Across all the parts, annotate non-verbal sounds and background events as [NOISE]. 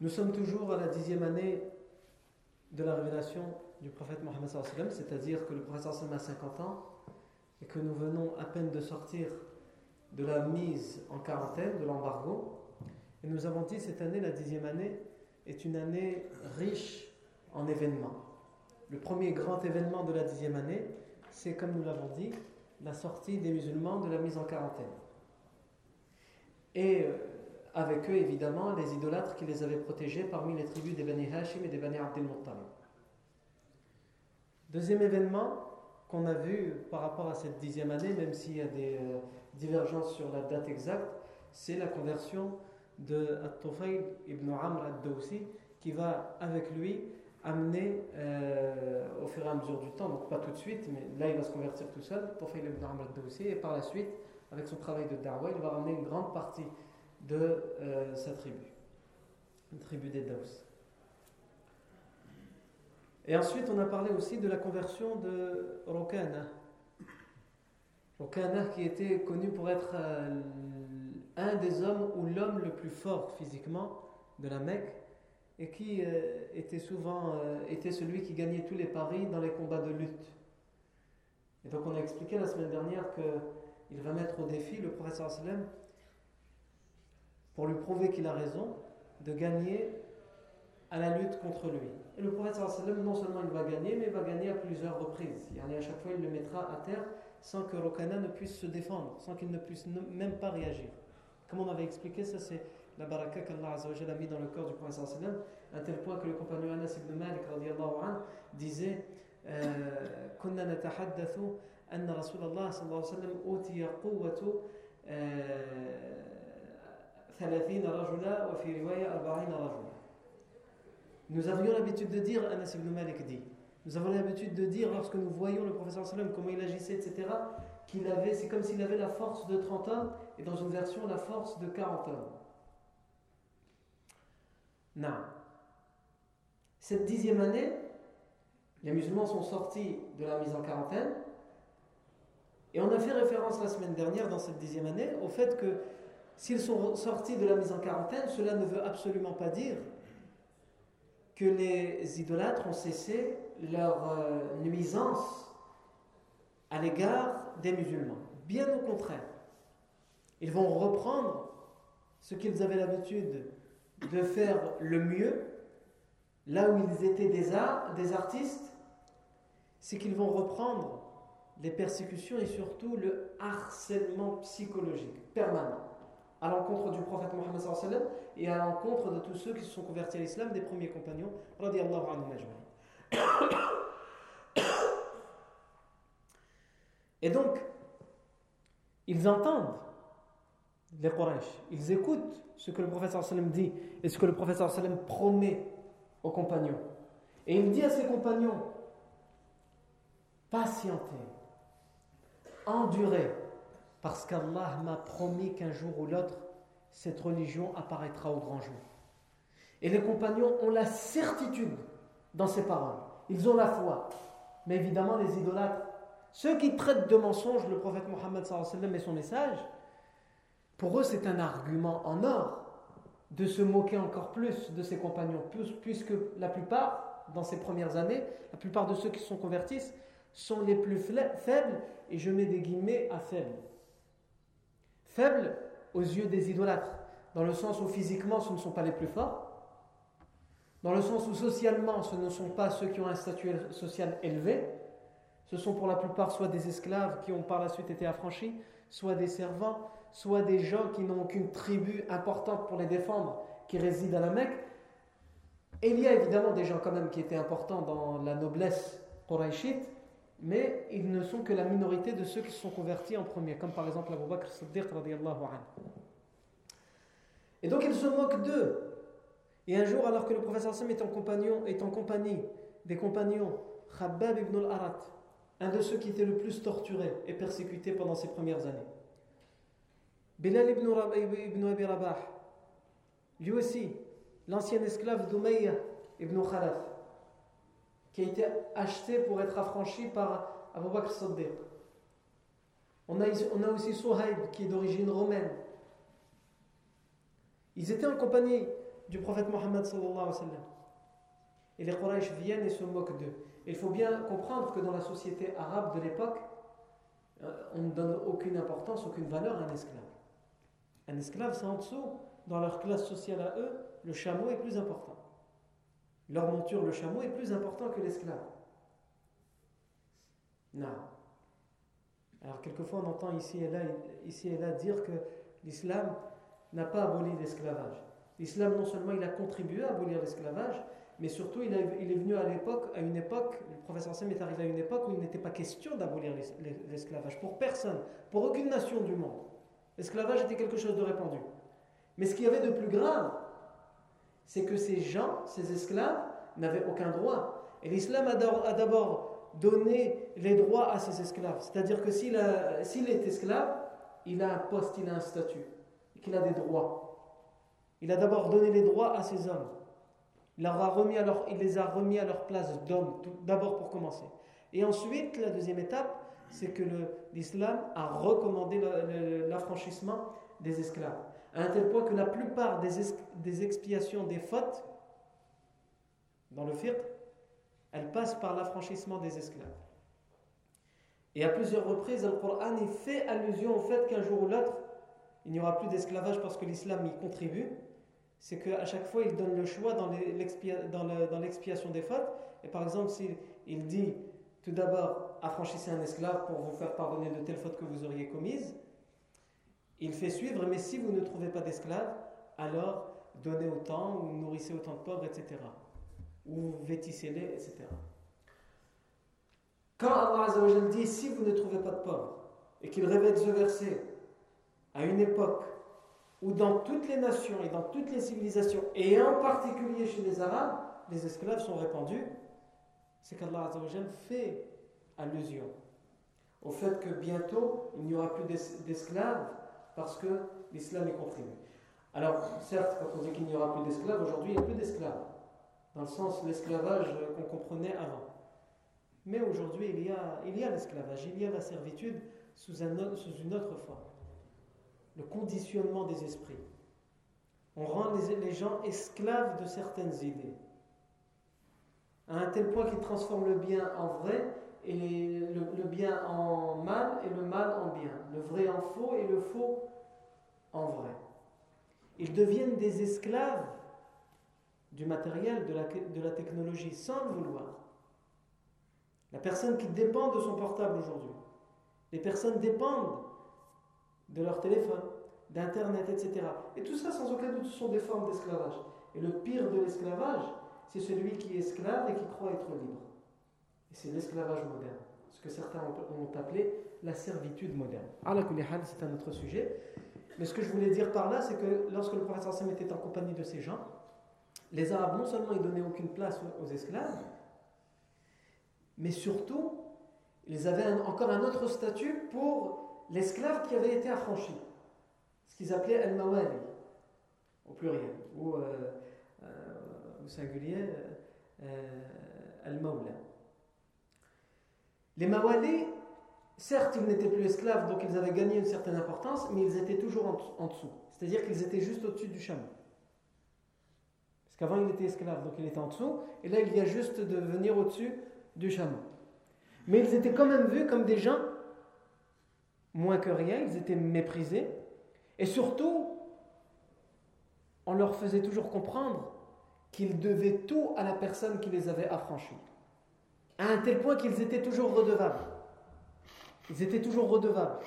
Nous sommes toujours à la dixième année de la révélation du prophète Mohammed c'est-à-dire que le prophète a 50 ans et que nous venons à peine de sortir de la mise en quarantaine, de l'embargo. Et nous avons dit cette année, la dixième année, est une année riche en événements. Le premier grand événement de la dixième année, c'est comme nous l'avons dit, la sortie des musulmans de la mise en quarantaine. Et avec eux, évidemment, les idolâtres qui les avaient protégés parmi les tribus des Bani Hashim et des Bani Abdel Muttalib. Deuxième événement qu'on a vu par rapport à cette dixième année, même s'il y a des divergences sur la date exacte, c'est la conversion de At-Tufayl ibn Amr ad-Dawsi qui va avec lui amener euh, au fur et à mesure du temps, donc pas tout de suite, mais là il va se convertir tout seul, Tufayl ibn Amr ad-Dawsi, et par la suite, avec son travail de Darwa, il va ramener une grande partie de euh, sa tribu, une tribu des Daws. Et ensuite, on a parlé aussi de la conversion de Rokana. Rokana qui était connu pour être euh, un des hommes ou l'homme le plus fort physiquement de la Mecque et qui euh, était souvent était celui qui gagnait tous les paris dans les combats de lutte. Et donc on a expliqué la semaine dernière que il va mettre au défi le professeur sallam pour lui prouver qu'il a raison de gagner à la lutte contre lui. Et le prophète sallam non seulement il va gagner, mais il va gagner à plusieurs reprises. Et à chaque fois il le mettra à terre sans que Rokana ne puisse se défendre, sans qu'il ne puisse même pas réagir. Comme on avait expliqué, ça c'est la baraka qu'Allah a mis dans le corps du prophète sallam, à tel point que le compagnon Anas ibn Malik an, disait كنا نتحدث أن رسول الله صلى الله عليه وسلم أوتي قوة 30 rajula, wa fi riwaya 40 rajula. Nous avions l'habitude de dire, Anas ibn Malik dit, nous avons l'habitude de dire lorsque nous voyons le professeur sallam comment il agissait, etc., qu'il avait, c'est comme s'il avait la force de 30 hommes et dans une version la force de 40 hommes. Non. Cette dixième année, les musulmans sont sortis de la mise en quarantaine et on a fait référence la semaine dernière dans cette dixième année au fait que s'ils sont sortis de la mise en quarantaine, cela ne veut absolument pas dire que les idolâtres ont cessé leur euh, nuisance à l'égard des musulmans. Bien au contraire. Ils vont reprendre ce qu'ils avaient l'habitude de faire le mieux, là où ils étaient des, des artistes, c'est qu'ils vont reprendre les persécutions et surtout le harcèlement psychologique permanent à l'encontre du prophète Mohammed et à l'encontre de tous ceux qui se sont convertis à l'islam, des premiers compagnons, [COUGHS] Et donc, ils entendent les Quraysh, ils écoutent ce que le prophète dit et ce que le prophète promet aux compagnons. Et il dit à ses compagnons, patientez, endurez, parce qu'Allah m'a promis qu'un jour ou l'autre, cette religion apparaîtra au grand jour. Et les compagnons ont la certitude dans ces paroles. Ils ont la foi. Mais évidemment, les idolâtres ceux qui traitent de mensonges le prophète Mohammed et son message, pour eux c'est un argument en or de se moquer encore plus de ses compagnons, puisque la plupart, dans ces premières années, la plupart de ceux qui sont convertis sont les plus faibles, et je mets des guillemets à faibles. Faibles aux yeux des idolâtres, dans le sens où physiquement ce ne sont pas les plus forts, dans le sens où socialement ce ne sont pas ceux qui ont un statut social élevé, ce sont pour la plupart soit des esclaves qui ont par la suite été affranchis, soit des servants, soit des gens qui n'ont aucune tribu importante pour les défendre, qui résident à la Mecque. Et il y a évidemment des gens quand même qui étaient importants dans la noblesse quraishite, mais ils ne sont que la minorité de ceux qui se sont convertis en premier, comme par exemple Abu Bakr Siddiq Et donc ils se moquent d'eux. Et un jour, alors que le professeur Sam est en, compagnon, est en compagnie des compagnons, Khabbab ibn al-Arat, un de ceux qui était le plus torturé et persécuté pendant ces premières années. Bilal ibn, ibn Abi Rabah, lui aussi, l'ancien esclave d'Umayya ibn Khalaf, qui a été acheté pour être affranchi par Abu Bakr Saddiq. On a, on a aussi Suhaib, qui est d'origine romaine. Ils étaient en compagnie du prophète Mohammed sallallahu alayhi. Et les Quraysh viennent et se moquent d'eux. Il faut bien comprendre que dans la société arabe de l'époque, euh, on ne donne aucune importance, aucune valeur à un esclave. Un esclave, c'est en dessous. Dans leur classe sociale à eux, le chameau est plus important. Leur monture, le chameau, est plus important que l'esclave. Non. Alors, quelquefois, on entend ici et là, ici et là dire que l'islam n'a pas aboli l'esclavage. L'islam, non seulement il a contribué à abolir l'esclavage, mais surtout il, est venu à l'époque, à une époque, le professeur Sam est arrivé à une époque où il n'était pas question d'abolir l'esclavage pour personne, pour aucune nation du monde. L'esclavage était quelque chose de répandu. Mais ce qu'il y avait de plus grave, c'est que ces gens, ces esclaves, n'avaient aucun droit. Et l'islam a d'abord donné les droits à ses esclaves. C'est-à-dire que s'il est esclave, il a un poste, il a un statut, et qu'il a des droits. Il a d'abord donné les droits à ces hommes. Il, il les a remis à leur place d'hommes, d'abord pour commencer. Et ensuite, la deuxième étape, c'est que l'islam a recommandé l'affranchissement des esclaves. À un tel point que la plupart des, expiations des fautes dans le fiqh, elles passent par l'affranchissement des esclaves. Et à plusieurs reprises, le Coran y fait allusion au fait qu'un jour ou l'autre, il n'y aura plus d'esclavage parce que l'islam y contribue c'est qu'à chaque fois, il donne le choix dans l'expiation des fautes. Et par exemple, s'il dit tout d'abord, affranchissez un esclave pour vous faire pardonner de telles fautes que vous auriez commises, il fait suivre, mais si vous ne trouvez pas d'esclave, alors donnez autant, ou nourrissez autant de pauvres, etc. Ou vêtissez-les, etc. Quand Allah dit, si vous ne trouvez pas de pauvres, et qu'il révèle ce verset à une époque où dans toutes les nations et dans toutes les civilisations, et en particulier chez les Arabes, les esclaves sont répandus, c'est qu'Allah fait allusion au fait que bientôt il n'y aura plus d'esclaves parce que l'islam est comprimé. Alors, certes, quand on dit qu'il n'y aura plus d'esclaves, aujourd'hui il n'y a plus d'esclaves, dans le sens l'esclavage qu'on comprenait avant. Mais aujourd'hui, il y a l'esclavage, il, il y a la servitude sous une autre forme le conditionnement des esprits. On rend les, gens esclaves de certaines idées, à un tel point qu'ils transforment le bien en vrai et le, bien en mal et le mal en bien, le vrai en faux et le faux en vrai. Ils deviennent des esclaves du matériel, de la, de la technologie, sans le vouloir. La personne qui dépend de son portable aujourd'hui, les personnes dépendent de leur téléphone, d'Internet, etc. Et tout ça, sans aucun doute, sont des formes d'esclavage. Et le pire de l'esclavage, c'est celui qui est esclave et qui croit être libre. C'est l'esclavage moderne. Ce que certains ont appelé la servitude moderne. c'est un autre sujet. Mais ce que je voulais dire par là, c'est que lorsque le prophète Sam était en compagnie de ces gens, les Arabes, non seulement ils donnaient aucune place aux esclaves, mais surtout, ils avaient encore un autre statut pour l'esclave qui avait été affranchi, ce qu'ils appelaient al-mawali, au pluriel, ou euh, euh, au singulier euh, al-mawla. Les mawali certes, ils n'étaient plus esclaves, donc ils avaient gagné une certaine importance, mais ils étaient toujours en, en dessous. C'est-à-dire qu'ils étaient juste au-dessus du chameau. Parce qu'avant, il était esclave, donc il était en dessous, et là, il y a juste de venir au-dessus du chameau. Mais ils étaient quand même vus comme des gens moins que rien, ils étaient méprisés, et surtout, on leur faisait toujours comprendre qu'ils devaient tout à la personne qui les avait affranchis. À un tel point qu'ils étaient toujours redevables. Ils étaient toujours redevables.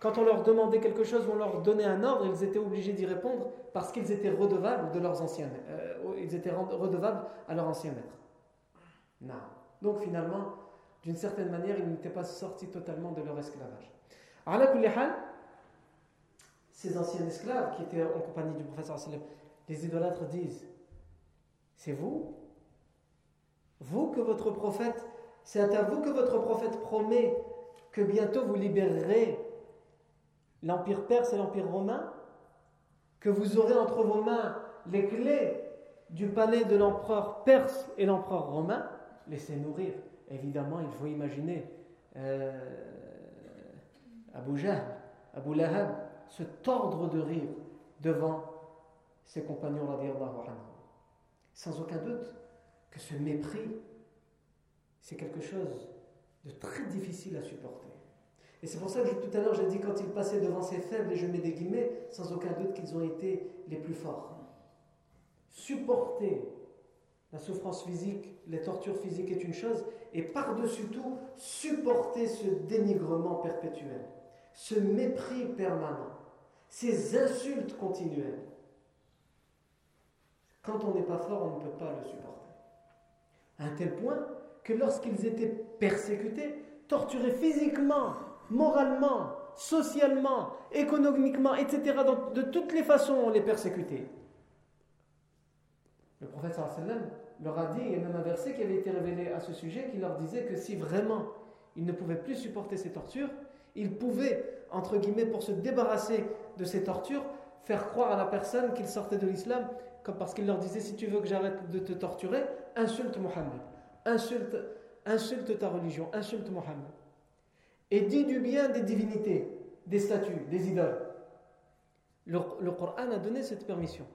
Quand on leur demandait quelque chose, on leur donnait un ordre, ils étaient obligés d'y répondre parce qu'ils étaient redevables de leurs anciens euh, ils étaient redevables à leur ancien maître. Non. Donc finalement, d'une certaine manière, ils n'étaient pas sortis totalement de leur esclavage. Alors ces anciens esclaves qui étaient en compagnie du professeur les idolâtres disent C'est vous Vous que votre prophète, c'est à vous que votre prophète promet que bientôt vous libérerez l'Empire perse et l'Empire romain Que vous aurez entre vos mains les clés du palais de l'empereur perse et l'empereur romain Laissez nourrir. Évidemment, il faut imaginer euh, Abu Jahl, Abu Lahab, se tordre de rire devant ses compagnons Sans aucun doute que ce mépris, c'est quelque chose de très difficile à supporter. Et c'est pour ça que tout à l'heure j'ai dit quand ils passaient devant ces faibles, et je mets des guillemets, sans aucun doute qu'ils ont été les plus forts. Supporter la souffrance physique, les tortures physiques est une chose, et par-dessus tout, supporter ce dénigrement perpétuel, ce mépris permanent, ces insultes continuelles. Quand on n'est pas fort, on ne peut pas le supporter. À un tel point que lorsqu'ils étaient persécutés, torturés physiquement, moralement, socialement, économiquement, etc., de toutes les façons, on les persécutait. Le prophète sallam leur a dit, il y a même un verset qui avait été révélé à ce sujet, qui leur disait que si vraiment ils ne pouvaient plus supporter ces tortures, ils pouvaient, entre guillemets, pour se débarrasser de ces tortures, faire croire à la personne qu'il sortait de l'islam, comme parce qu'il leur disait si tu veux que j'arrête de te torturer, insulte Mohammed, insulte, insulte ta religion, insulte Mohammed. Et dis du bien des divinités, des statues, des idoles. Le, Coran a donné cette permission.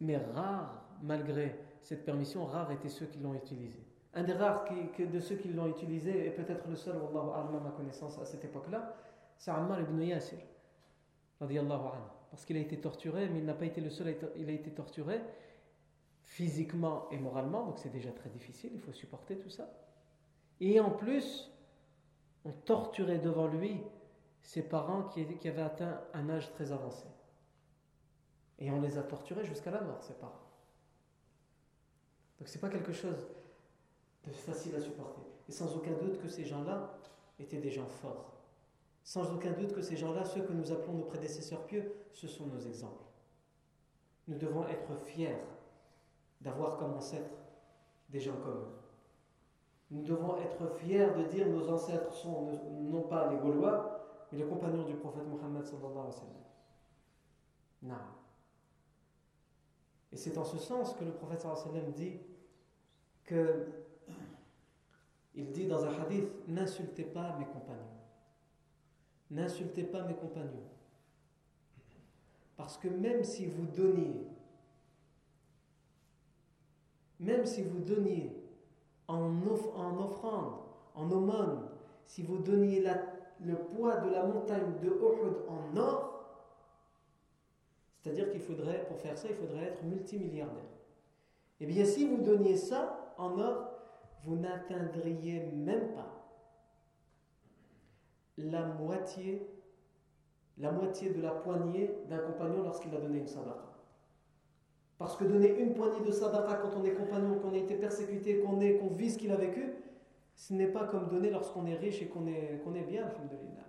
Mais rare, malgré cette permission, rares étaient ceux qui l'ont utilisée. Un des rares qui, de ceux qui l'ont utilisé, et peut-être le seul, Wallahu à ma connaissance à cette époque-là, c'est Ammar ibn Yasir, parce qu'il a été torturé, mais il n'a pas été le seul, il a été torturé physiquement et moralement, donc c'est déjà très difficile, il faut supporter tout ça. Et en plus, on torturait devant lui ses parents qui, avaient atteint un âge très avancé. Et on les a torturés jusqu'à la mort, ses parents. Donc c'est pas quelque chose de facile à supporter. Et sans aucun doute que ces gens-là étaient des gens forts. Sans aucun doute que ces gens-là, ceux que nous appelons nos prédécesseurs pieux, ce sont nos exemples. Nous devons être fiers d'avoir comme ancêtres des gens comme eux. Nous devons être fiers de dire nos ancêtres sont non pas les Gaulois, mais les compagnons du prophète Mohammed sallallahu alayhi wa sallam. Et c'est en ce sens que le prophète dit que il dit dans un hadith N'insultez pas mes compagnons. N'insultez pas mes compagnons. Parce que même si vous donniez, même si vous donniez en, en offrande, en aumône, si vous donniez le poids de la montagne de Uhud en or, c'est-à-dire qu'il faudrait, pour faire ça, il faudrait être multimilliardaire. Eh bien, si vous donniez ça en or, vous n'atteindriez même pas la moitié, la moitié de la poignée d'un compagnon lorsqu'il a donné une sadaqa. Parce que donner une poignée de sadaqa quand on est compagnon, qu'on a été persécuté, qu'on qu'on vit ce qu'il a vécu, ce n'est pas comme donner lorsqu'on est riche et qu'on est, qu'on est bien, alhamdulillah.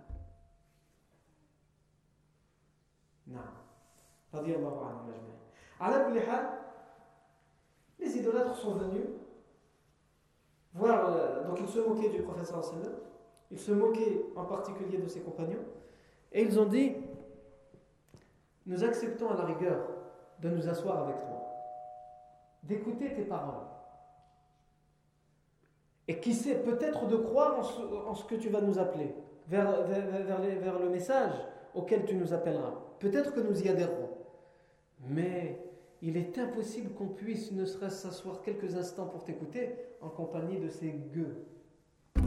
Les idolâtres sont venus voir, euh, donc ils se moquaient du professeur sallam, ils se moquaient en particulier de ses compagnons, et ils ont dit Nous acceptons à la rigueur de nous asseoir avec toi, d'écouter tes paroles, et qui sait peut-être de croire en ce, que tu vas nous appeler, vers, le message auquel tu nous appelleras. Peut-être que nous y adhérerons. Mais il est impossible qu'on puisse ne serait-ce s'asseoir quelques instants pour t'écouter en compagnie de ces gueux.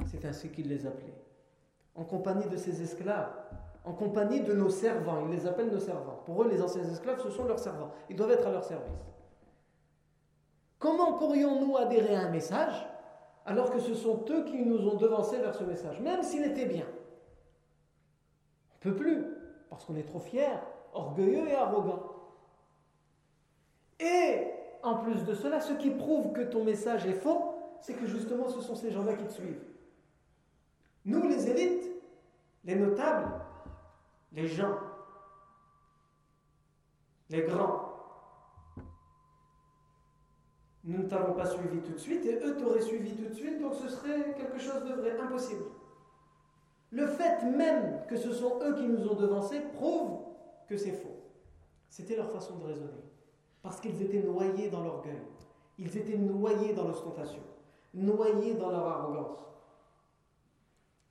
C'est ainsi qu'il les appelait. En compagnie de ces esclaves, en compagnie de nos servants. Il les appelle nos servants. Pour eux, les anciens esclaves, ce sont leurs servants. Ils doivent être à leur service. Comment pourrions-nous adhérer à un message alors que ce sont eux qui nous ont devancés vers ce message, même s'il était bien On ne peut plus, parce qu'on est trop fiers, orgueilleux et arrogants. Et en plus de cela, ce qui prouve que ton message est faux, c'est que justement ce sont ces gens-là qui te suivent. Nous, les élites, les notables, les gens, les grands, nous ne t'avons pas suivi tout de suite et eux t'auraient suivi tout de suite, donc ce serait quelque chose de vrai, impossible. Le fait même que ce sont eux qui nous ont devancés prouve que c'est faux. C'était leur façon de raisonner. Parce qu'ils étaient noyés dans l'orgueil. Ils étaient noyés dans l'ostentation. Noyés dans leur arrogance.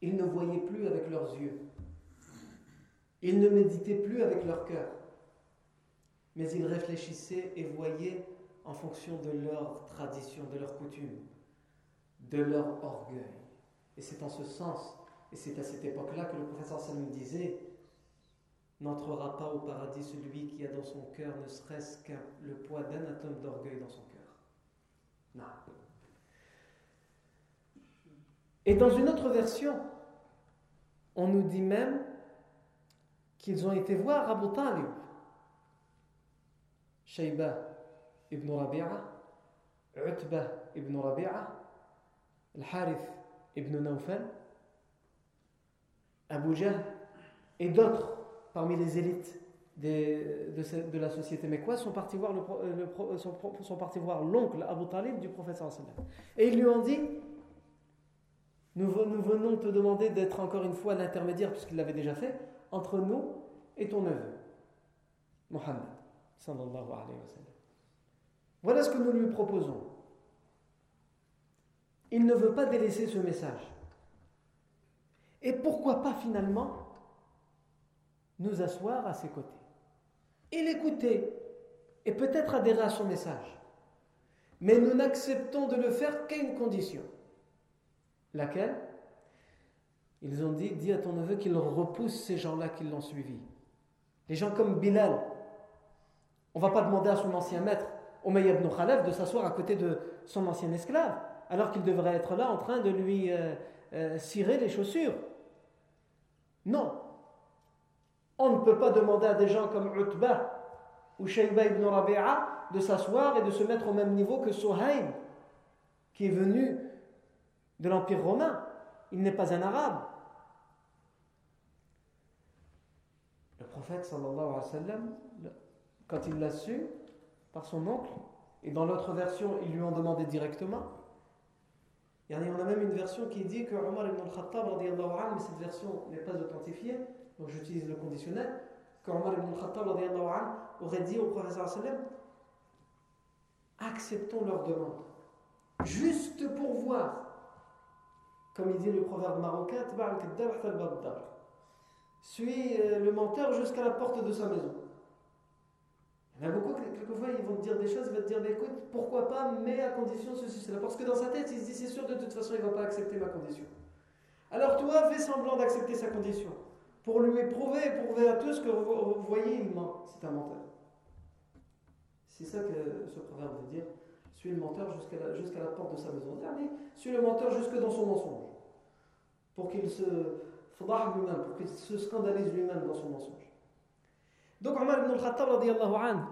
Ils ne voyaient plus avec leurs yeux. Ils ne méditaient plus avec leur cœur. Mais ils réfléchissaient et voyaient en fonction de leur tradition, de leur coutume, de leur orgueil. Et c'est en ce sens, et c'est à cette époque-là que le professeur Samuel disait N'entrera pas au paradis celui qui a dans son cœur ne serait-ce que le poids d'un atome d'orgueil dans son cœur. Non. Et dans une autre version, on nous dit même qu'ils ont été voir Abu Talib. Shayba ibn Rabi'a, Utbah ibn Rabi'a, Al-Harith ibn Nawfal, Abu Jahl et d'autres parmi les élites de, la société partis voir, le, sont, partis voir l'oncle Abu Talib du prophète Et ils lui ont dit nous, venons te demander d'être encore une fois l'intermédiaire, puisqu'il l'avait déjà fait, entre nous et ton neveu, Mohammed. Voilà ce que nous lui proposons. Il ne veut pas délaisser ce message. Et pourquoi pas finalement nous asseoir à ses côtés et l'écouter et peut-être adhérer à son message. Mais nous n'acceptons de le faire qu'à une condition. Laquelle? Ils ont dit, dis à ton neveu qu'il repousse ces gens-là qui l'ont suivi. Les gens comme Bilal. On va pas demander à son ancien maître, Umayya ibn Khalaf de s'asseoir à côté de son ancien esclave, alors qu'il devrait être là en train de lui euh, euh, cirer les chaussures. Non. On ne peut pas demander à des gens comme Utbah ou Shayba ibn Rabi'a de s'asseoir et de se mettre au même niveau que Suhaib, qui est venu de l'Empire romain. Il n'est pas un arabe. Le prophète sallallahu alayhi wa sallam, quand il l'a su, par son oncle. Et dans l'autre version, ils lui ont demandé directement. Il y en a même une version qui dit que Omar ibn al-Khattab, mais cette version n'est pas authentifiée, donc j'utilise le conditionnel, que Omar ibn al-Khattab aurait dit au professeur sallam acceptons leur demande, juste pour voir. Comme il dit le proverbe marocain, suis euh, le menteur jusqu'à la porte de sa maison. Il y en a beaucoup, quelquefois, ils vont te dire des choses, ils vont te dire, écoute, pourquoi pas, mais à condition ceci, cela. Parce que dans sa tête, il se dit, c'est sûr, de toute façon, il ne va pas accepter ma condition. Alors toi, fais semblant d'accepter sa condition. Pour lui éprouver et prouver à tous que vous, voyez, il ment. C'est un menteur. C'est ça que ce proverbe veut dire. Suis le menteur jusqu'à la, porte de sa maison. Dernier, suis le menteur jusque dans son mensonge. Pour qu'il se lui-même, pour qu'il se scandalise lui-même dans son mensonge. Donc Omar ibn al-Khattab,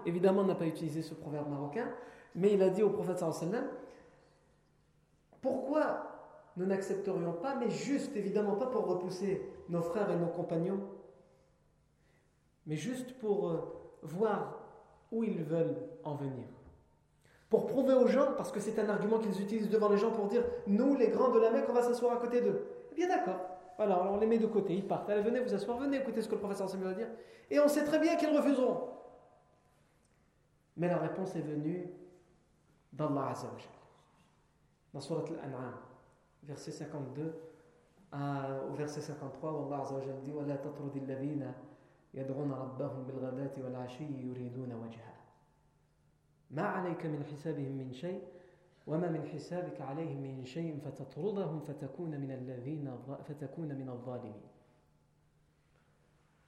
évidemment, n'a pas utilisé ce proverbe marocain, mais il a dit au prophète sallam pourquoi nous n'accepterions pas, mais juste, évidemment, pas pour repousser nos frères et nos compagnons, mais juste pour euh, voir où ils veulent en venir Pour prouver aux gens, parce que c'est un argument qu'ils utilisent devant les gens pour dire nous, les grands de la Mecque, on va s'asseoir à côté d'eux. Eh bien, d'accord. Voilà, on les met de côté, ils partent. Allez, venez vous asseoir, venez écouter ce que le professeur Samuel va dire. Et on sait très bien qu'ils refuseront. Mais la réponse est venue d'Allah Azzawajal. Dans Surat Al-An'am. verset 52 au verset 53, Allah Azza wa Jalla dit وَلَا تَطْرُدِ الَّذِينَ يَدْعُونَ رَبَّهُمْ بِالْغَدَاةِ وَالْعَشِيِّ يُرِيدُونَ وَجْهَهُ ما عليك من حسابهم من شيء وما من حسابك عليهم من شيء فتطردهم فتكون من الذين فتكون من الظالمين.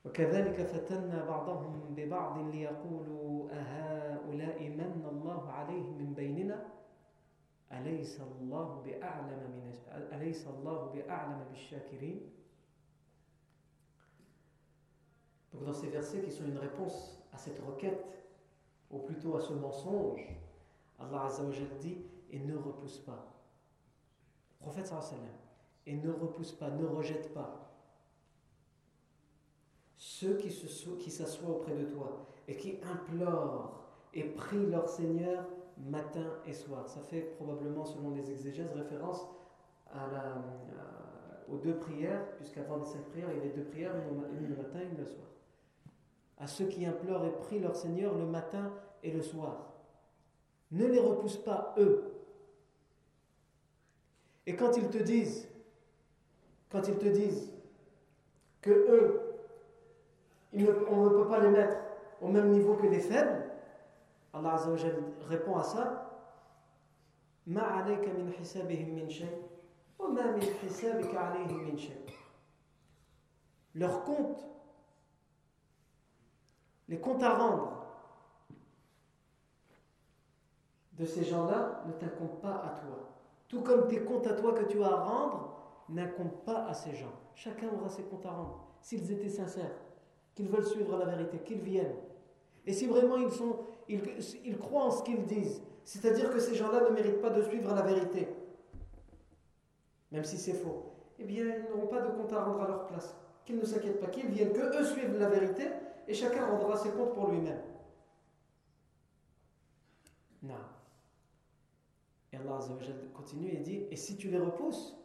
وكذلك فتنا بعضهم ببعض ليقولوا أهؤلاء من الله عليهم من بيننا؟ أليس الله بأعلم من أليس الله بأعلم بالشاكرين؟ Donc dans ces versets qui sont une réponse à cette requête, ou plutôt à ce mensonge, Allah Azza wa dit et ne repousse pas. prophète sallam, et ne repousse pas, ne rejette pas ceux qui s'assoient auprès de toi et qui implorent et prient leur Seigneur matin et soir. Ça fait probablement, selon les exégèses, référence la, aux deux prières, puisqu'avant les cinq prières, il y avait deux prières, une le matin et une le soir. À ceux qui implorent et prient leur Seigneur le matin et le soir. Ne les repousse pas, eux. Et quand ils te disent, quand ils te disent que eux, on ne peut pas les mettre au même niveau que les faibles, Allah Azza wa répond à ça Leur compte, les comptes à rendre de ces gens-là ne t'incomptent pas à toi. Tout comme tes comptes à toi que tu as à rendre n'incomptent pas à ces gens. Chacun aura ses comptes à rendre. S'ils étaient sincères, qu'ils veulent suivre la vérité, qu'ils viennent. Et si vraiment ils, sont, ils, croient en ce qu'ils disent, c'est-à-dire que ces gens-là ne méritent pas de suivre la vérité, même si c'est faux, eh bien ils n'auront pas de compte à rendre à leur place. Qu'ils ne s'inquiètent pas, qu'ils viennent, que eux suivent la vérité, et chacun rendra ses comptes pour lui-même. Non. Et Allah continue et dit Et si tu les repousses,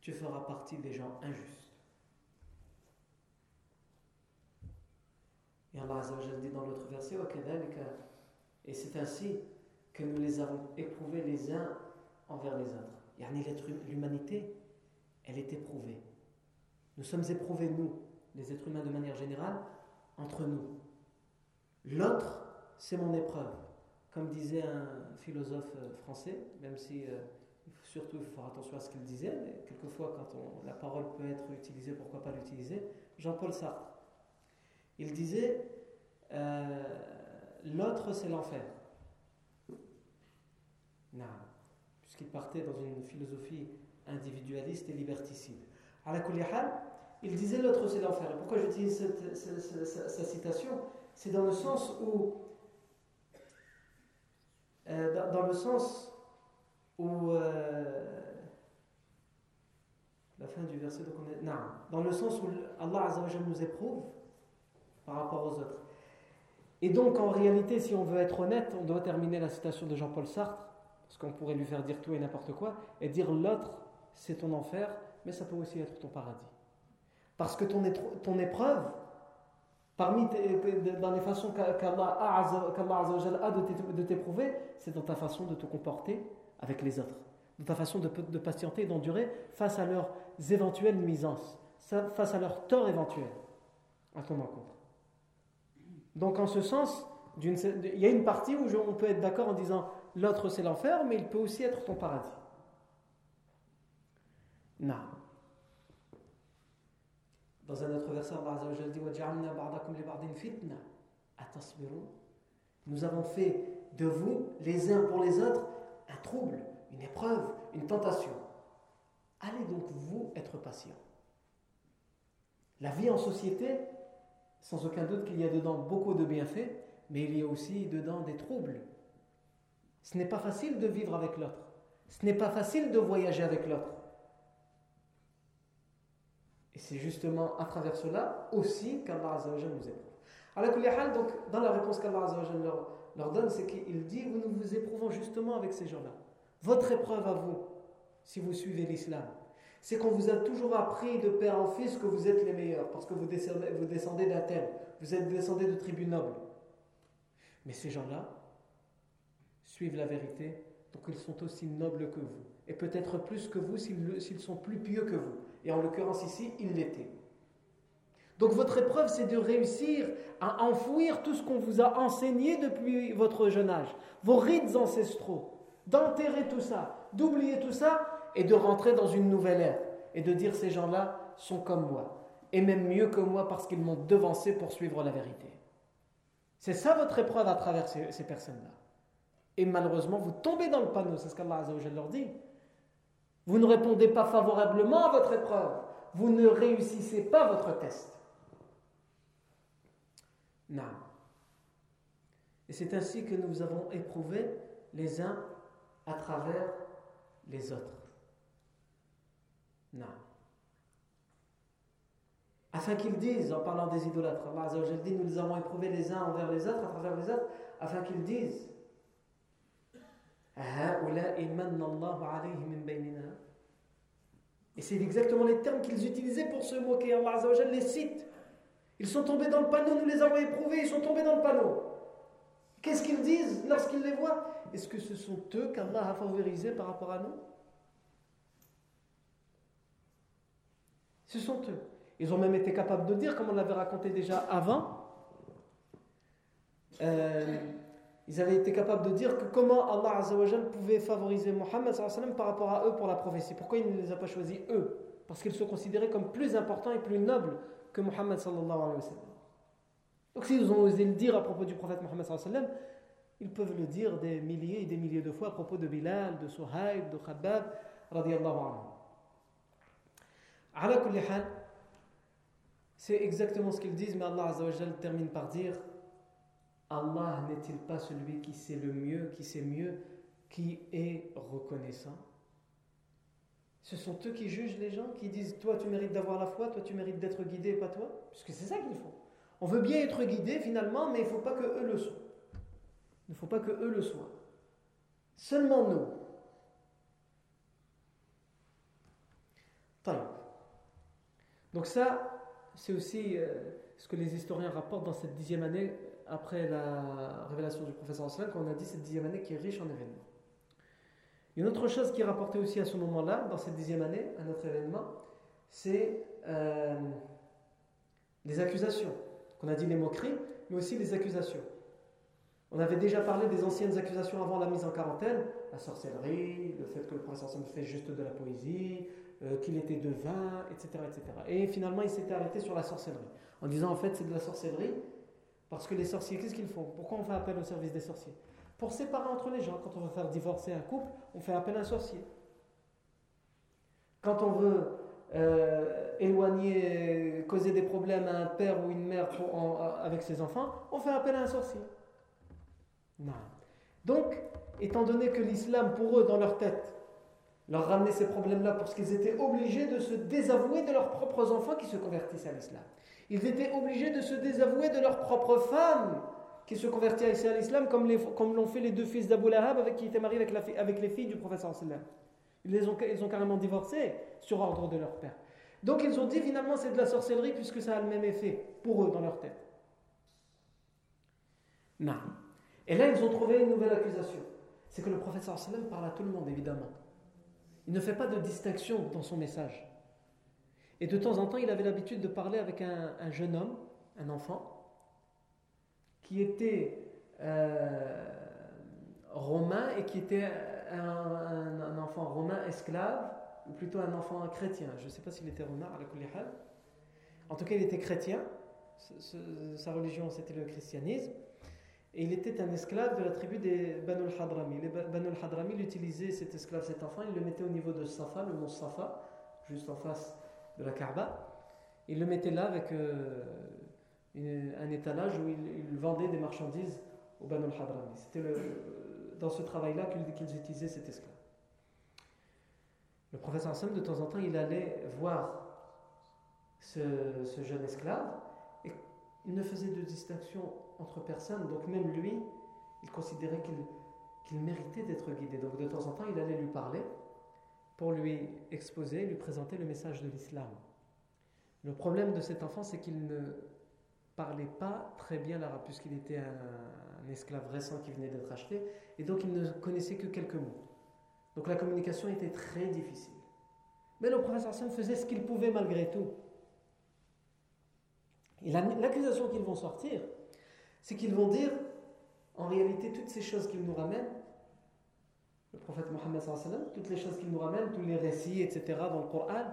tu feras partie des gens injustes. Et Allah dit dans l'autre verset Et c'est ainsi que nous les avons éprouvés les uns envers les autres. L'humanité, elle est éprouvée. Nous sommes éprouvés, nous, les êtres humains de manière générale, entre nous. L'autre, c'est mon épreuve. Comme disait un philosophe euh, français, même si euh, surtout il faut faire attention à ce qu'il disait, mais quelquefois quand la parole peut être utilisée, pourquoi pas l'utiliser, Jean-Paul Sartre. Il disait euh, l'autre c'est l'enfer. Non, puisqu'il partait dans une philosophie individualiste et liberticide. Il disait l'autre c'est l'enfer. Pourquoi j'utilise sa citation? C'est dans le sens où, euh, dans, le sens où, euh, la fin du verset, donc on est, non, dans le sens où Allah nous éprouve par rapport aux autres. Et donc, en réalité, si on veut être honnête, on doit terminer la citation de Jean-Paul Sartre, parce qu'on pourrait lui faire dire tout et n'importe quoi, et dire l'autre, c'est ton enfer, mais ça peut aussi être ton paradis. Parce que ton, épreuve, parmi dans les façons qu'Allah a de t'éprouver, c'est dans ta façon de te comporter avec les autres, dans ta façon de, de patienter et d'endurer face à leurs éventuelles nuisances, face à leurs torts éventuels à ton encontre. Donc en ce sens, il y a une partie où on peut être d'accord en disant l'autre c'est l'enfer, mais il peut aussi être ton paradis. Non. Dans un autre verset, Allah Nous avons fait de vous, les uns pour les autres, un trouble, une épreuve, une tentation. Allez donc vous être patient. La vie en société, sans aucun doute qu'il y a dedans beaucoup de bienfaits, mais il y a aussi dedans des troubles. Ce n'est pas facile de vivre avec l'autre. Ce n'est pas facile de voyager avec l'autre. Et c'est justement à travers cela aussi qu'Allah nous éprouve. donc, dans la réponse qu'Allah leur, leur donne, c'est qu'il dit Nous vous éprouvons justement avec ces gens-là. Votre épreuve à vous, si vous suivez l'islam, c'est qu'on vous a toujours appris de père en fils que vous êtes les meilleurs, parce que vous descendez, vous descendez d'Athènes, vous êtes descendés de tribus nobles. Mais ces gens-là suivent la vérité, donc ils sont aussi nobles que vous. et peut-être plus que vous s'ils sont plus pieux que vous. Et en l'occurrence ici, ils l'étaient. Donc votre épreuve, c'est de réussir à enfouir tout ce qu'on vous a enseigné depuis votre jeune âge, vos rites ancestraux, d'enterrer tout ça, d'oublier tout ça et de rentrer dans une nouvelle ère et de dire ces gens-là sont comme moi et même mieux que moi parce qu'ils m'ont devancé pour suivre la vérité. C'est ça votre épreuve à travers ces, personnes-là. Et malheureusement, vous tombez dans le panneau, c'est ce qu'Allah leur dit. Vous ne répondez pas favorablement à votre épreuve. Vous ne réussissez pas votre test. Non. Et c'est ainsi que nous avons éprouvé les uns à travers les autres. Non. Afin qu'ils disent, en parlant des idolâtres, Allah dit, nous les avons éprouvés les uns envers les autres, à travers les autres, afin qu'ils disent, et c'est exactement les termes qu'ils utilisaient pour se moquer. Allah les cite. Ils sont tombés dans le panneau, nous les avons éprouvés, ils sont tombés dans le panneau. Qu'est-ce qu'ils disent lorsqu'ils les voient? Est-ce que ce sont eux qu'Allah a favorisés par rapport à nous? Ce sont eux. Ils ont même été capables de dire, comme on l'avait raconté déjà avant, euh, ils avaient été capables de dire que comment Allah pouvait favoriser Mohammed par rapport à eux pour la prophétie. Pourquoi il ne les a pas choisis eux? Parce qu'ils se considéraient comme plus importants et plus nobles que sallam. Donc s'ils ont osé le dire à propos du prophète sallam, ils peuvent le dire des milliers et des milliers de fois à propos de Bilal, de Suhaib, de Khabbab, radiallahu anhu. C'est exactement ce qu'ils disent, mais Allah termine par dire Allah n'est-il pas celui qui sait le mieux, qui sait mieux, qui est reconnaissant? Ce sont eux qui jugent les gens, qui disent Toi, tu mérites d'avoir la foi, toi, tu mérites d'être guidé, pas toi? Puisque c'est ça qu'il faut. On veut bien être guidé finalement, mais il ne faut pas que eux le soient. Il ne faut pas que eux le soient. Seulement nous. Donc, ça, c'est aussi euh, ce que les historiens rapportent dans cette dixième année après la révélation du professeur Aslan, quand on a dit cette dixième année qui est riche en événements. Une autre chose qui est rapportée aussi à ce moment-là, dans cette dixième année, à notre événement, c'est euh, les accusations. On a dit les moqueries, mais aussi les accusations. On avait déjà parlé des anciennes accusations avant la mise en quarantaine, la sorcellerie, le fait que le professeur Sam fait juste de la poésie, euh, qu'il était devin, etc., etc. Et finalement, il s'était arrêté sur la sorcellerie, en disant en fait c'est de la sorcellerie, parce que les sorciers, qu'est-ce qu'ils font? Pourquoi on fait appel au service des sorciers? Pour séparer entre les gens. Quand on veut faire divorcer un couple, on fait appel à un sorcier. Quand on veut euh, éloigner, causer des problèmes à un père ou une mère avec ses enfants, on fait appel à un sorcier. Non. Donc, étant donné que l'islam, pour eux, dans leur tête, leur ramenait ces problèmes-là parce qu'ils étaient obligés de se désavouer de leurs propres enfants qui se convertissent à l'islam. Ils étaient obligés de se désavouer de leurs propres femmes qui se convertit à l'islam comme, l'ont fait les deux fils d'Abu Lahab avec qui étaient mariés avec, les filles du professeur sallam. Ils les ont, ils ont carrément divorcés sur ordre de leur père. Donc ils ont dit finalement c'est de la sorcellerie puisque ça a le même effet pour eux dans leur tête. Non. Et là ils ont trouvé une nouvelle accusation. C'est que le professeur sallam parle à tout le monde évidemment. Il ne fait pas de distinction dans son message. Et de temps en temps il avait l'habitude de parler avec un jeune homme, un enfant, qui était euh, romain et qui était un, enfant romain esclave, ou plutôt un enfant chrétien. Je ne sais pas s'il était romain, à la En tout cas, il était chrétien. sa religion, c'était le christianisme. Et il était un esclave de la tribu des Banu al-Hadrami. Les Banu al-Hadrami l'utilisaient, cet esclave, cet enfant, il le mettait au niveau de Safa, le mont Safa, juste en face de la Kaaba. Il le mettait là avec euh, un étalage où ils, vendaient des marchandises au Banu al-Hadrami. C'était dans ce travail-là qu'ils utilisaient cet esclave. Le professeur Hassan, de temps en temps, il allait voir ce, jeune esclave et il ne faisait de distinction entre personnes. Donc même lui, il considérait qu'il méritait d'être guidé. Donc de temps en temps, il allait lui parler pour lui exposer, lui présenter le message de l'islam. Le problème de cet enfant, c'est qu'il ne parlait pas très bien l'arabe, puisqu'il était un, esclave récent qui venait d'être acheté, et donc il ne connaissait que quelques mots. Donc la communication était très difficile. Mais le professeur Hassan faisait ce qu'il pouvait malgré tout. Et l'accusation qu'ils vont sortir, c'est qu'ils vont dire, en réalité, toutes ces choses qu'ils nous ramènent, le prophète Mohammed, toutes les choses qu'il nous ramène, tous les récits, etc., dans le Coran,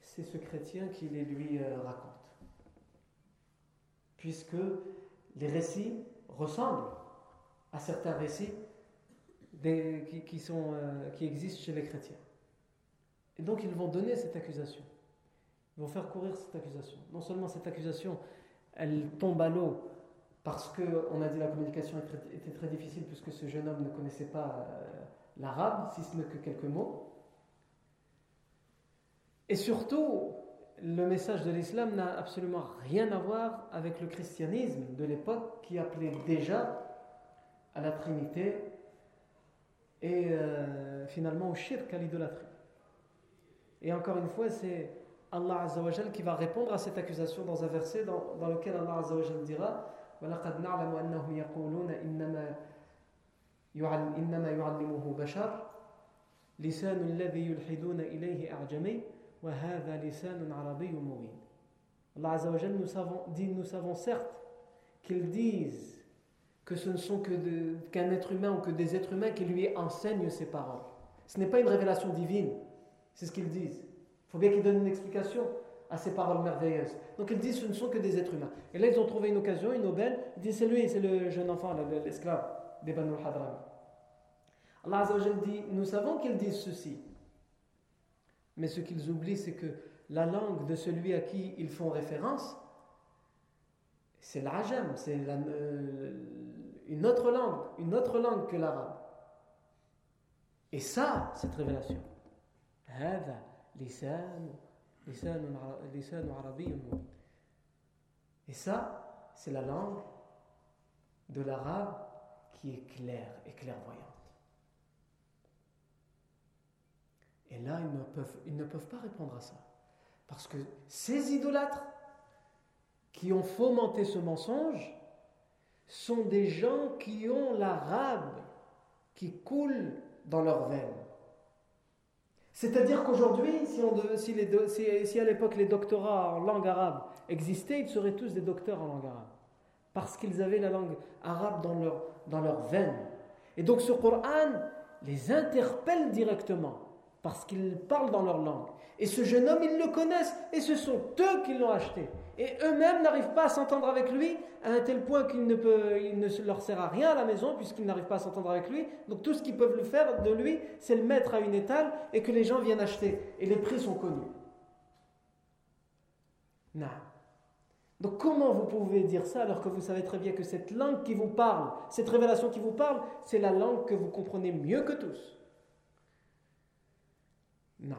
c'est ce chrétien qui les lui euh, raconte. Puisque les récits ressemblent à certains récits qui, euh, qui existent chez les chrétiens. Et donc ils vont donner cette accusation. Ils vont faire courir cette accusation. Non seulement cette accusation, elle tombe à l'eau parce qu'on a dit la communication était très difficile puisque ce jeune homme ne connaissait pas euh, l'arabe, si ce n'est que quelques mots. Et surtout, le message de l'islam n'a absolument rien à voir avec le christianisme de l'époque qui appelait déjà à la Trinité et euh, finalement au shirk, à l'idolâtrie. Et encore une fois, c'est Allah Azzawajal qui va répondre à cette accusation dans un verset dans, lequel Allah Azzawajal dira وَلَقَدْ نَعْلَمُ أَنَّهُمْ يَقُولُونَ إِنَّمَا إنما يعلمه بشر لسان الذي يلحدون إليه أعجمي وهذا لسان عربي مبين Allah Azzawajal nous savons, dit, nous savons certes qu'ils disent que ce ne sont que qu'un être humain ou que des êtres humains qui lui enseignent ces paroles. Ce n'est pas une révélation divine, c'est ce qu'ils disent. Il faut bien qu'ils donnent une explication à ces paroles merveilleuses. Donc ils disent ce ne sont que des êtres humains. Et là ils ont trouvé une occasion, une aubaine. Ils disent c'est lui, c'est le jeune enfant, l'esclave des Banu Hadram. Allah Azzawajal dit nous savons qu'ils disent ceci. Mais ce qu'ils oublient, c'est que la langue de celui à qui ils font référence, c'est l'ajam, c'est euh, une autre langue, une autre langue que l'arabe. Et ça, cette révélation, et ça, c'est la langue de l'arabe qui est claire et clairvoyante. Et là, ils ne, peuvent, pas répondre à ça. Parce que ces idolâtres qui ont fomenté ce mensonge sont des gens qui ont l'arabe qui coule dans leurs veines. C'est-à-dire qu'aujourd'hui, si, à l'époque les doctorats en langue arabe existaient, ils seraient tous des docteurs en langue arabe. Parce qu'ils avaient la langue arabe dans, leur, dans leurs veines. Et donc ce Coran les interpelle directement parce qu'ils parlent dans leur langue. Et ce jeune homme, ils le connaissent et ce sont eux qui l'ont acheté. Et eux-mêmes n'arrivent pas à s'entendre avec lui à un tel point qu'il ne, peut, il ne leur sert à rien à la maison puisqu'ils n'arrivent pas à s'entendre avec lui. Donc tout ce qu'ils peuvent le faire de lui, c'est le mettre à une étale et que les gens viennent acheter. Et les prix sont connus. Non. Donc comment vous pouvez dire ça alors que vous savez très bien que cette langue qui vous parle, cette révélation qui vous parle, c'est la langue que vous comprenez mieux que tous? Non.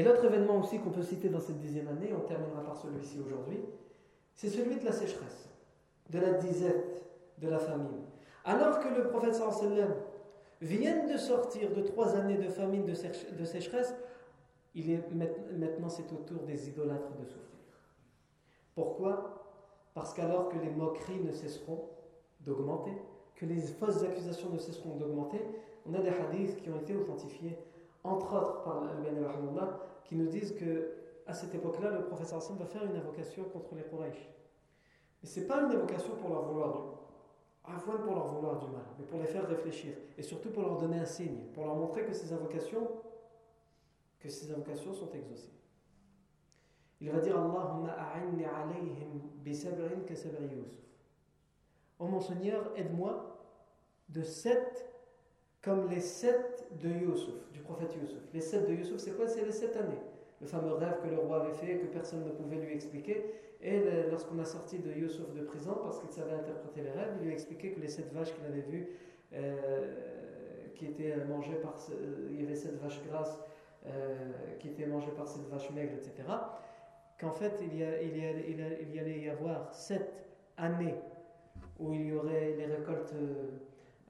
Et l'autre événement aussi qu'on peut citer dans cette dixième année, on terminera par celui-ci aujourd'hui, c'est celui de la sécheresse, de la disette, de la famine. Alors que le prophète sallam vient de sortir de trois années de famine, de sécheresse, il est, maintenant c'est au tour des idolâtres de souffrir. Pourquoi? Parce qu'alors que les moqueries ne cesseront d'augmenter, que les fausses accusations ne cesseront d'augmenter, on a des hadiths qui ont été authentifiés entre autres par al qui nous disent que à cette époque-là, le professeur Hassan va faire une invocation contre les Quraysh. Mais ce n'est pas une invocation pour leur vouloir du avant pour leur vouloir du mal, mais pour les faire réfléchir et surtout pour leur donner un signe, pour leur montrer que ces invocations, que ces invocations sont exaucées. Il va dire Allahumma a'inni alayhim bi sab'in ka sab'i Yusuf. Oh mon Seigneur, aide-moi de sept comme les sept de Yusuf, du prophète Yusuf. Les sept de Yusuf, c'est quoi? C'est les sept années. Le fameux rêve que le roi avait fait, que personne ne pouvait lui expliquer. Et lorsqu'on a sorti de Yusuf de prison, parce qu'il savait interpréter les rêves, il lui a expliqué que les sept vaches qu'il avait vues, euh, qui étaient mangées par. il y avait sept vaches grasses euh, qui étaient mangées par sept vaches maigres, etc. Qu'en fait, il y, il, y allait y avoir sept années où il y aurait les récoltes.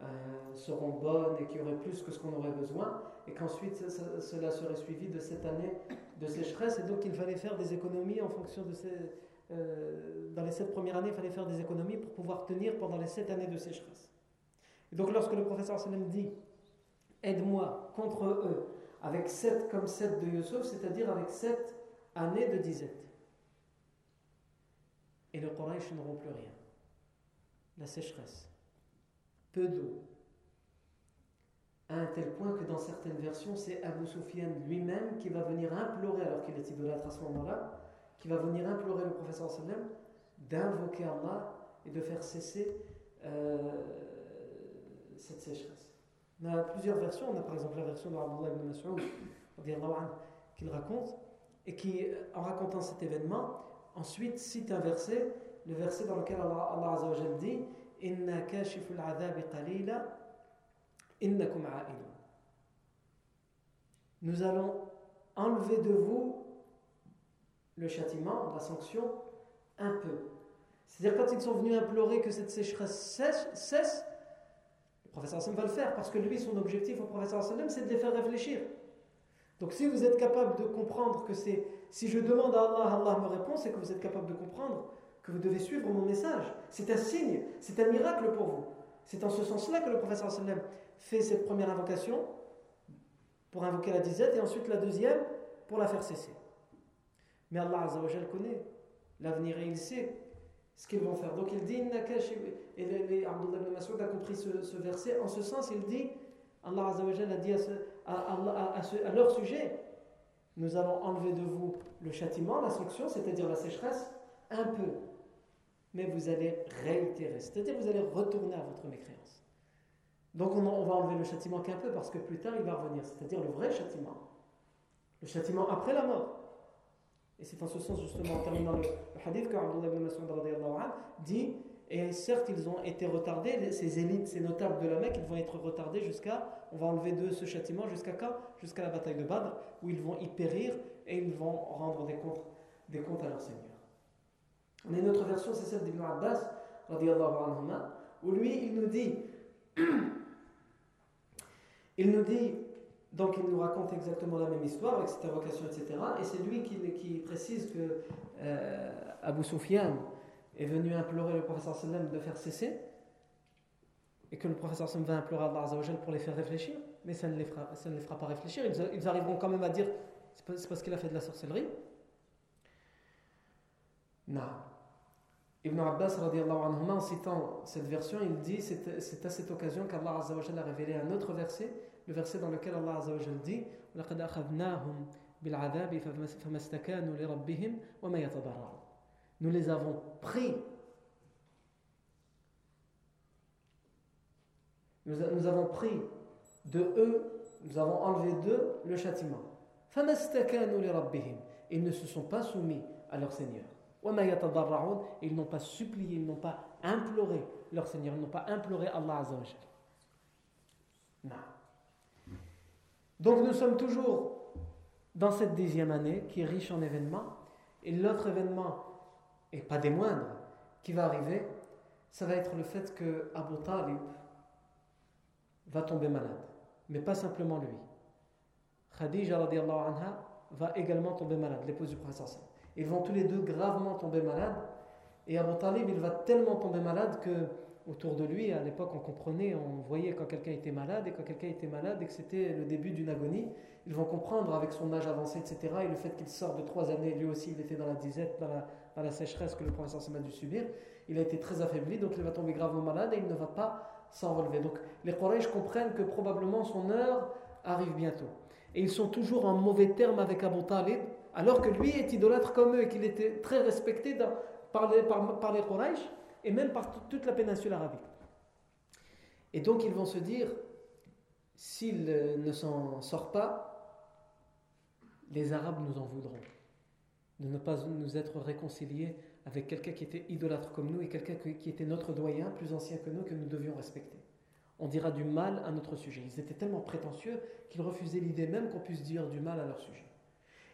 Euh, seront bonnes et qu'il y aurait plus que ce qu'on aurait besoin, et qu'ensuite cela serait suivi de cette année de sécheresse, et donc il fallait faire des économies en fonction de ces... Euh, dans les sept premières années, il fallait faire des économies pour pouvoir tenir pendant les sept années de sécheresse. Et donc lorsque le professeur sallam dit Aide-moi contre eux avec sept comme sept de Yusuf, c'est-à-dire avec sept années de disette. Et le Quraysh n'auront plus rien. La sécheresse, peu d'eau, à un tel point que dans certaines versions, c'est Abu Sufyan lui-même qui va venir implorer, alors qu'il est idolâtre à ce moment-là, qui va venir implorer le professeur sallam d'invoquer Allah et de faire cesser euh, cette sécheresse. On a plusieurs versions. On a par exemple la version d'Abdullah ibn Mas'ud qu'il raconte et qui, en racontant cet événement, ensuite cite un verset, le verset dans lequel Allah, Allah dit Nous allons enlever de vous le châtiment, la sanction, un peu. C'est-à-dire quand ils sont venus implorer que cette sécheresse cesse, le professeur Hassan va le faire parce que lui, son objectif au professeur Hassan, c'est de les faire réfléchir. Donc si vous êtes capable de comprendre que c'est, si je demande à Allah, Allah me répond, c'est que vous êtes capable de comprendre vous devez suivre mon message. C'est un signe, c'est un miracle pour vous. C'est en ce sens-là que le professeur sallam fait cette première invocation pour invoquer la disette et ensuite la deuxième pour la faire cesser. Mais Allah Azzawajal connaît l'avenir et il sait ce qu'ils vont faire. Donc il dit, et Abdullah ibn Mas'ud a compris ce, verset, en ce sens il dit, Allah Azzawajal a dit à, leur sujet, nous allons enlever de vous le châtiment, la sanction, c'est-à-dire la sécheresse, un peu. Mais vous allez réitérer, c'est-à-dire vous allez retourner à votre mécréance. Donc on, va enlever le châtiment qu'un peu parce que plus tard il va revenir, c'est-à-dire le vrai châtiment. Le châtiment après la mort. Et c'est en ce sens, justement, en terminant le, hadith, que Abdullah ibn Mas'ud dit Et certes, ils ont été retardés, ces élites, ces notables de la Mecque, ils vont être retardés jusqu'à, on va enlever de ce châtiment, jusqu'à quand? Jusqu'à la bataille de Badr, où ils vont y périr et ils vont rendre des comptes à leur Seigneur. On a une autre version, c'est celle d'Ibn Abbas, où lui, il nous dit [CLEARS THROAT] il nous dit donc il nous raconte exactement la même histoire avec cette invocation, etc. Et c'est lui qui, précise que euh, Abu Sufyan est venu implorer le professeur sallam de faire cesser et que le professeur sallam va implorer Allah pour les faire réfléchir, mais ça ne les fera, ça ne les fera pas réfléchir. Ils, arriveront quand même à dire c'est parce qu'il a fait de la sorcellerie. Non. Ibn Abbas, anhuma, en citant cette version, il dit c'est à cette occasion qu'Allah a révélé un autre verset le verset dans lequel Allah Azza wa dit Nous les avons pris. Nous, avons pris de eux, nous avons enlevé d'eux le châtiment. Ils ne se sont pas soumis à leur Seigneur. Ils n'ont pas supplié, ils n'ont pas imploré leur Seigneur, ils n'ont pas imploré Allah Azza wa Non. Donc nous sommes toujours dans cette dixième année qui est riche en événements. Et l'autre événement, et pas des moindres, qui va arriver, ça va être le fait que Abu Talib va tomber malade. Mais pas simplement lui. Khadija anha, va également tomber malade, l'épouse du prince Ils vont tous les deux gravement tomber malades. Et Abu Talib, il va tellement tomber malade que autour de lui. À l'époque, on comprenait, on voyait quand quelqu'un était malade et quand quelqu'un était malade et que c'était le début d'une agonie. Ils vont comprendre avec son âge avancé, etc. Et le fait qu'il sort de trois années, lui aussi, il était dans la disette, dans la, sécheresse que le professeur s'est dû subir. Il a été très affaibli, donc il va tomber gravement malade et il ne va pas s'en relever. Donc les Quraysh comprennent que probablement son heure arrive bientôt. Et ils sont toujours en mauvais termes avec Abu Talib, alors que lui est idolâtre comme eux et qu'il était très respecté par, les, par, par et même par toute la péninsule arabique. Et donc ils vont se dire, s'il ne s'en sort pas, les Arabes nous en voudront de ne pas nous être réconciliés avec quelqu'un qui était idolâtre comme nous et quelqu'un qui était notre doyen, plus ancien que nous, que nous devions respecter. On dira du mal à notre sujet. Ils étaient tellement prétentieux qu'ils refusaient l'idée même qu'on puisse dire du mal à leur sujet.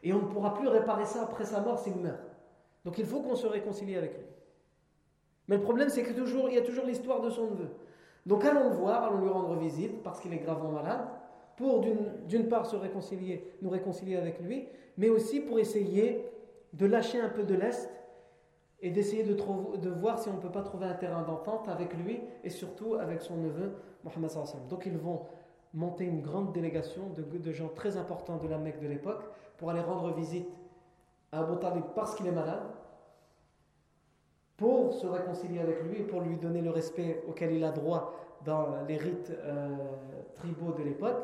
Et on ne pourra plus réparer ça après sa mort s'il meurt. Donc il faut qu'on se réconcilie avec lui. Mais le problème, c'est qu'il y a toujours l'histoire de son neveu. Donc allons le voir, allons lui rendre visite, parce qu'il est gravement malade, pour d'une part se réconcilier, nous réconcilier avec lui, mais aussi pour essayer de lâcher un peu de l'Est et d'essayer de, de, voir si on ne peut pas trouver un terrain d'entente avec lui et surtout avec son neveu Mohammed Donc ils vont monter une grande délégation de, gens très importants de la Mecque de l'époque pour aller rendre visite à Abu Talib parce qu'il est malade, pour se réconcilier avec lui et pour lui donner le respect auquel il a droit dans les rites euh, tribaux de l'époque,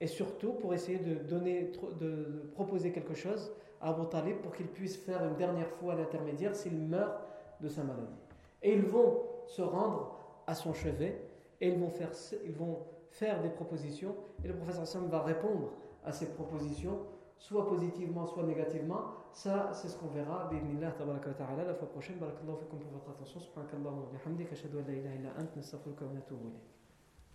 et surtout pour essayer de, donner, de, proposer quelque chose à Abu Talib pour qu'il puisse faire une dernière fois l'intermédiaire s'il meurt de sa maladie. Et ils vont se rendre à son chevet et ils vont faire, ils vont faire des propositions et le professeur Sam va répondre à ces propositions soit positivement, soit négativement. Ça, c'est ce qu'on verra, la fois prochaine.